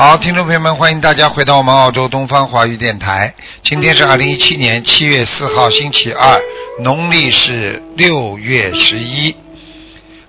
好，听众朋友们，欢迎大家回到我们澳洲东方华语电台。今天是二零一七年七月四号，星期二，农历是六月十一。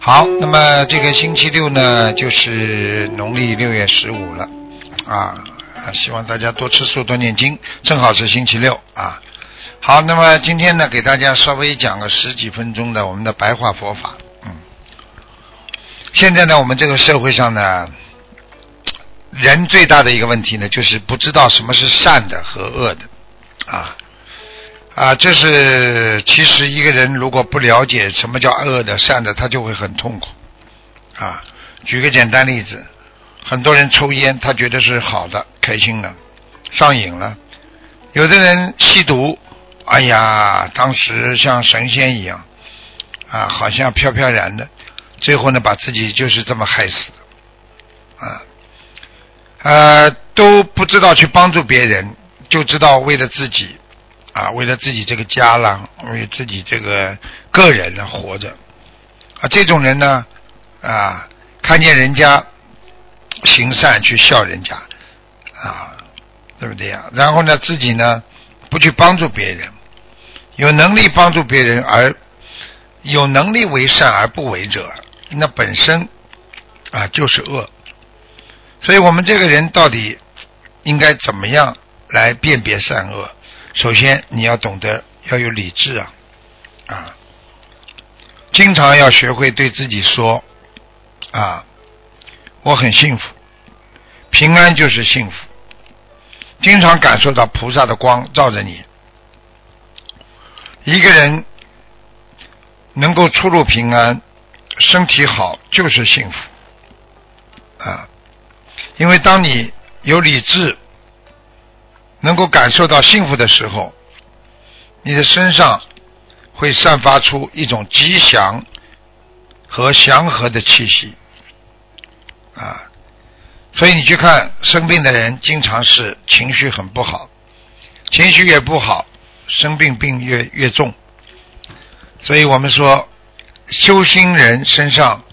好，那么这个星期六呢，就是农历六月十五了啊。希望大家多吃素，多念经，正好是星期六啊。好，那么今天呢，给大家稍微讲个十几分钟的我们的白话佛法。嗯，现在呢，我们这个社会上呢。人最大的一个问题呢，就是不知道什么是善的和恶的，啊啊，这是其实一个人如果不了解什么叫恶的、善的，他就会很痛苦，啊。举个简单例子，很多人抽烟，他觉得是好的、开心的，上瘾了；有的人吸毒，哎呀，当时像神仙一样，啊，好像飘飘然的，最后呢，把自己就是这么害死，啊。呃，都不知道去帮助别人，就知道为了自己，啊，为了自己这个家了，为自己这个个人呢活着，啊，这种人呢，啊，看见人家行善去笑人家，啊，对不对呀？然后呢，自己呢不去帮助别人，有能力帮助别人而有能力为善而不为者，那本身啊就是恶。所以我们这个人到底应该怎么样来辨别善恶？首先，你要懂得要有理智啊，啊，经常要学会对自己说啊，我很幸福，平安就是幸福，经常感受到菩萨的光照着你，一个人能够出入平安，身体好就是幸福啊。因为当你有理智，能够感受到幸福的时候，你的身上会散发出一种吉祥和祥和的气息，啊，所以你去看生病的人，经常是情绪很不好，情绪越不好，生病病越越重。所以我们说，修心人身上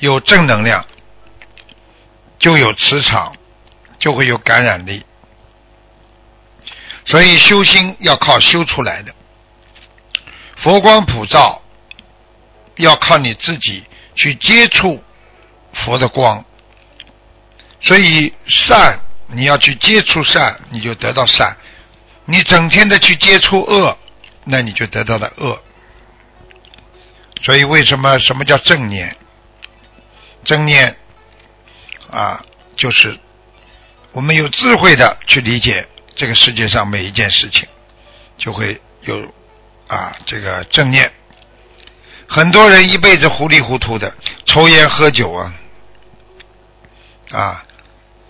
有正能量。就有磁场，就会有感染力。所以修心要靠修出来的，佛光普照要靠你自己去接触佛的光。所以善你要去接触善，你就得到善；你整天的去接触恶，那你就得到了恶。所以为什么什么叫正念？正念。啊，就是我们有智慧的去理解这个世界上每一件事情，就会有啊这个正念。很多人一辈子糊里糊涂的抽烟喝酒啊，啊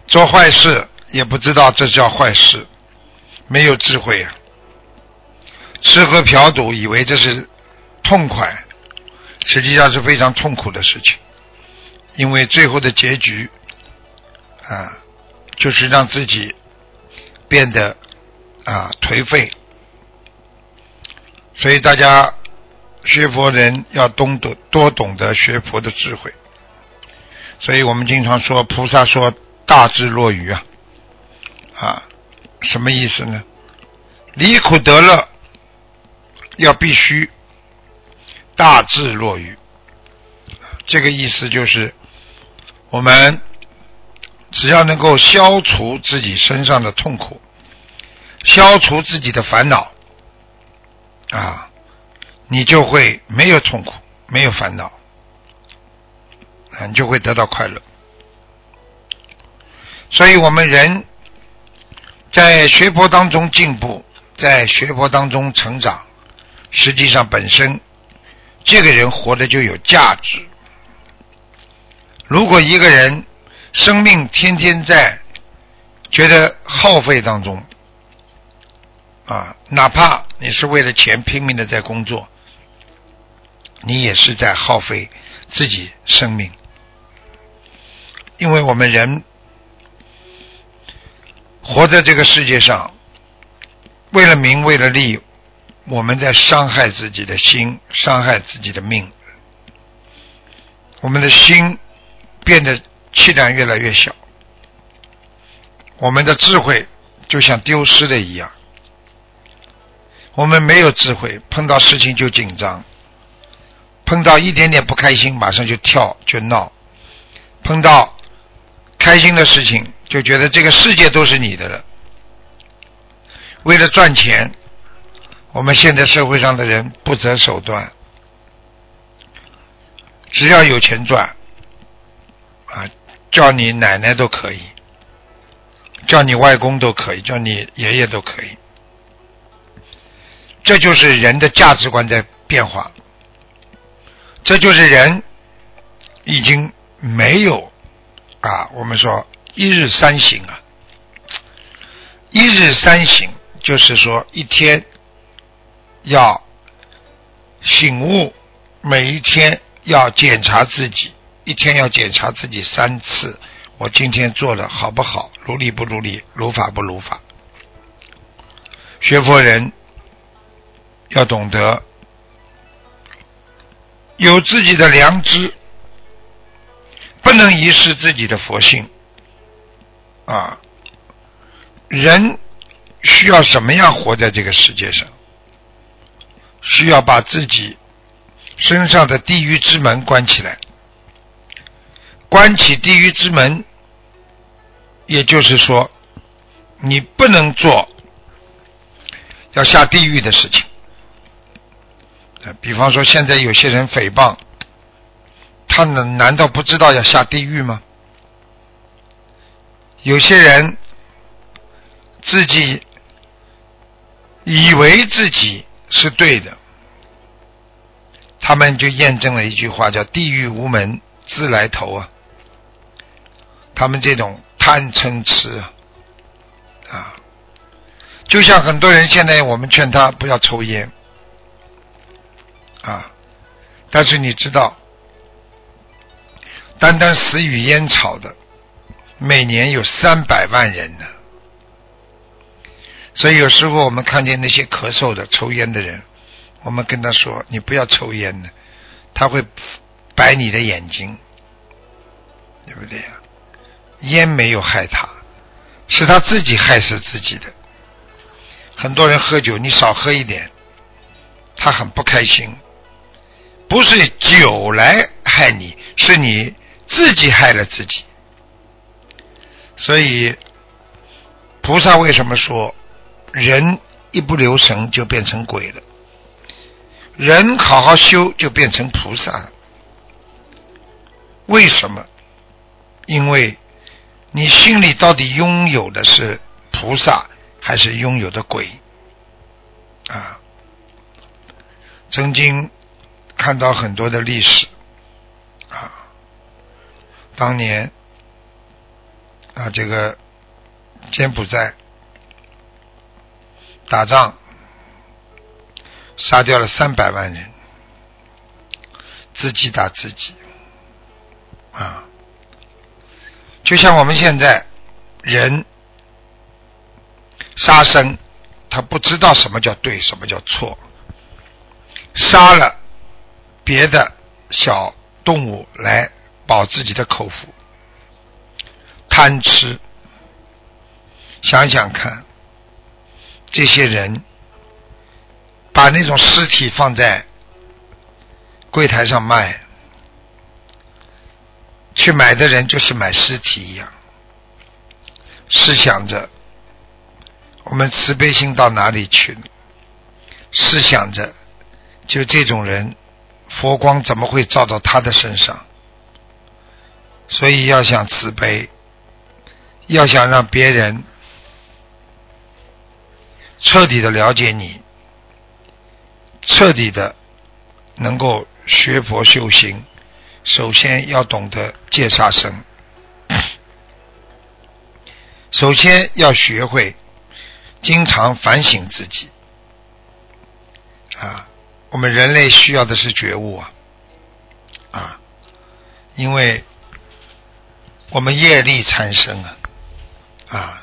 做坏事也不知道这叫坏事，没有智慧啊。吃喝嫖赌以为这是痛快，实际上是非常痛苦的事情，因为最后的结局。啊，就是让自己变得啊颓废，所以大家学佛人要懂得多懂得学佛的智慧。所以我们经常说，菩萨说大智若愚啊，啊，什么意思呢？离苦得乐要必须大智若愚，这个意思就是我们。只要能够消除自己身上的痛苦，消除自己的烦恼，啊，你就会没有痛苦，没有烦恼，啊，你就会得到快乐。所以，我们人在学佛当中进步，在学佛当中成长，实际上本身这个人活的就有价值。如果一个人生命天天在觉得耗费当中，啊，哪怕你是为了钱拼命的在工作，你也是在耗费自己生命，因为我们人活在这个世界上，为了名，为了利，我们在伤害自己的心，伤害自己的命，我们的心变得气量越来越小，我们的智慧就像丢失的一样。我们没有智慧，碰到事情就紧张，碰到一点点不开心马上就跳就闹，碰到开心的事情就觉得这个世界都是你的了。为了赚钱，我们现在社会上的人不择手段，只要有钱赚，啊，叫你奶奶都可以，叫你外公都可以，叫你爷爷都可以。这就是人的价值观在变化，这就是人已经没有啊，我们说一日三省啊，一日三省就是说一天要醒悟，每一天要检查自己，一天要检查自己三次，我今天做的好不好，如理不如理，如法不如法，学佛人。要懂得有自己的良知，不能遗失自己的佛性。啊，人需要什么样活在这个世界上？需要把自己身上的地狱之门关起来，关起地狱之门，也就是说，你不能做要下地狱的事情。比方说，现在有些人诽谤，他难难道不知道要下地狱吗？有些人自己以为自己是对的，他们就验证了一句话，叫“地狱无门自来投”啊。他们这种贪嗔痴啊，就像很多人现在我们劝他不要抽烟。啊！但是你知道，单单死于烟草的，每年有三百万人呢。所以有时候我们看见那些咳嗽的、抽烟的人，我们跟他说：“你不要抽烟的，他会白你的眼睛，对不对呀？”烟没有害他，是他自己害死自己的。很多人喝酒，你少喝一点，他很不开心。不是酒来害你，是你自己害了自己。所以，菩萨为什么说人一不留神就变成鬼了？人好好修就变成菩萨了。为什么？因为你心里到底拥有的是菩萨，还是拥有的鬼？啊，曾经。看到很多的历史啊，当年啊，这个柬埔寨打仗杀掉了三百万人，自己打自己啊，就像我们现在人杀生，他不知道什么叫对，什么叫错，杀了。别的小动物来饱自己的口福，贪吃。想想看，这些人把那种尸体放在柜台上卖，去买的人就是买尸体一样。试想着，我们慈悲心到哪里去了？试想着，就这种人。佛光怎么会照到他的身上？所以要想慈悲，要想让别人彻底的了解你，彻底的能够学佛修行，首先要懂得戒杀生，首先要学会经常反省自己。啊，我们人类需要的是觉悟啊，啊，因为我们业力产生啊，啊，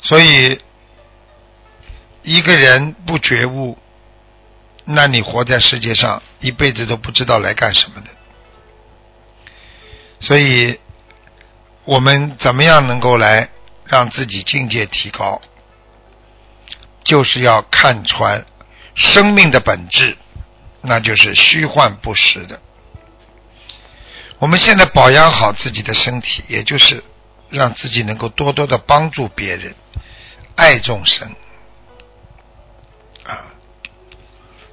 所以一个人不觉悟，那你活在世界上一辈子都不知道来干什么的。所以，我们怎么样能够来让自己境界提高？就是要看穿生命的本质，那就是虚幻不实的。我们现在保养好自己的身体，也就是让自己能够多多的帮助别人，爱众生啊。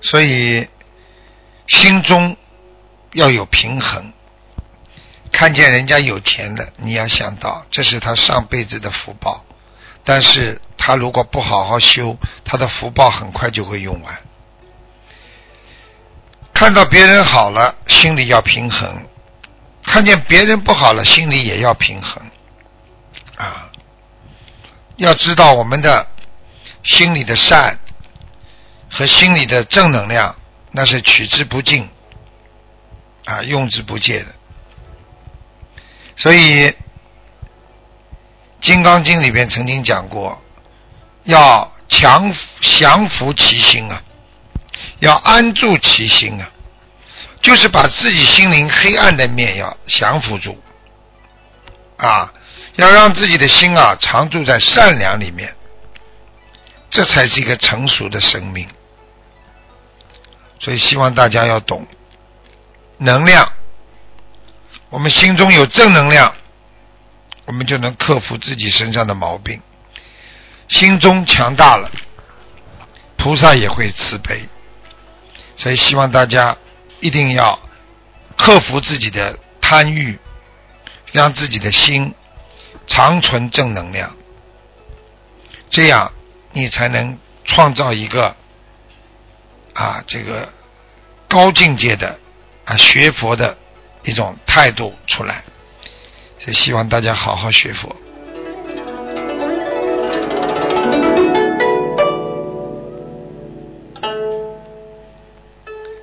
所以，心中要有平衡。看见人家有钱了，你要想到这是他上辈子的福报，但是他如果不好好修，他的福报很快就会用完。看到别人好了，心里要平衡；看见别人不好了，心里也要平衡。啊，要知道我们的心里的善和心里的正能量，那是取之不尽，啊，用之不竭的。所以，《金刚经》里边曾经讲过，要强降服其心啊，要安住其心啊，就是把自己心灵黑暗的面要降服住啊，要让自己的心啊常住在善良里面，这才是一个成熟的生命。所以，希望大家要懂能量。我们心中有正能量，我们就能克服自己身上的毛病。心中强大了，菩萨也会慈悲。所以希望大家一定要克服自己的贪欲，让自己的心长存正能量，这样你才能创造一个啊这个高境界的啊学佛的。一种态度出来，所以希望大家好好学佛。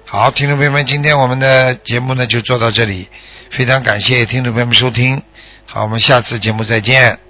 好，听众朋友们，今天我们的节目呢就做到这里，非常感谢听众朋友们收听，好，我们下次节目再见。